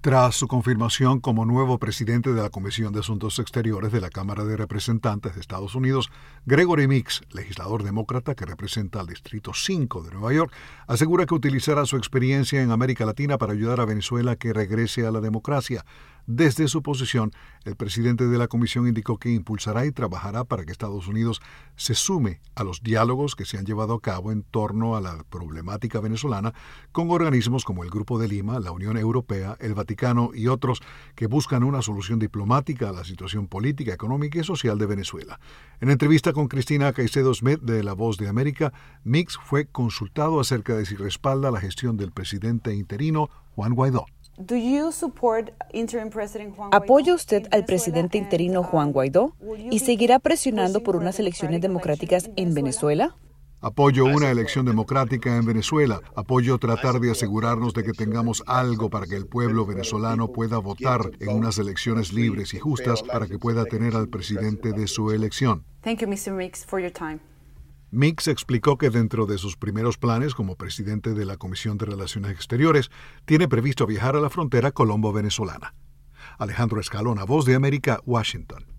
Tras su confirmación como nuevo presidente de la Comisión de Asuntos Exteriores de la Cámara de Representantes de Estados Unidos, Gregory Mix, legislador demócrata que representa al Distrito 5 de Nueva York, asegura que utilizará su experiencia en América Latina para ayudar a Venezuela que regrese a la democracia. Desde su posición, el presidente de la comisión indicó que impulsará y trabajará para que Estados Unidos se sume a los diálogos que se han llevado a cabo en torno a la problemática venezolana con organismos como el Grupo de Lima, la Unión Europea, el Vaticano y otros que buscan una solución diplomática a la situación política, económica y social de Venezuela. En entrevista con Cristina Caicedo Smith de La Voz de América, Mix fue consultado acerca de si respalda la gestión del presidente interino Juan Guaidó. ¿Apoya usted al presidente interino Juan Guaidó y seguirá presionando por unas elecciones democráticas en Venezuela? Apoyo una elección democrática en Venezuela. Apoyo tratar de asegurarnos de que tengamos algo para que el pueblo venezolano pueda votar en unas elecciones libres y justas para que pueda tener al presidente de su elección. Mix explicó que dentro de sus primeros planes como presidente de la Comisión de Relaciones Exteriores, tiene previsto viajar a la frontera colombo-venezolana. Alejandro Escalona, Voz de América, Washington.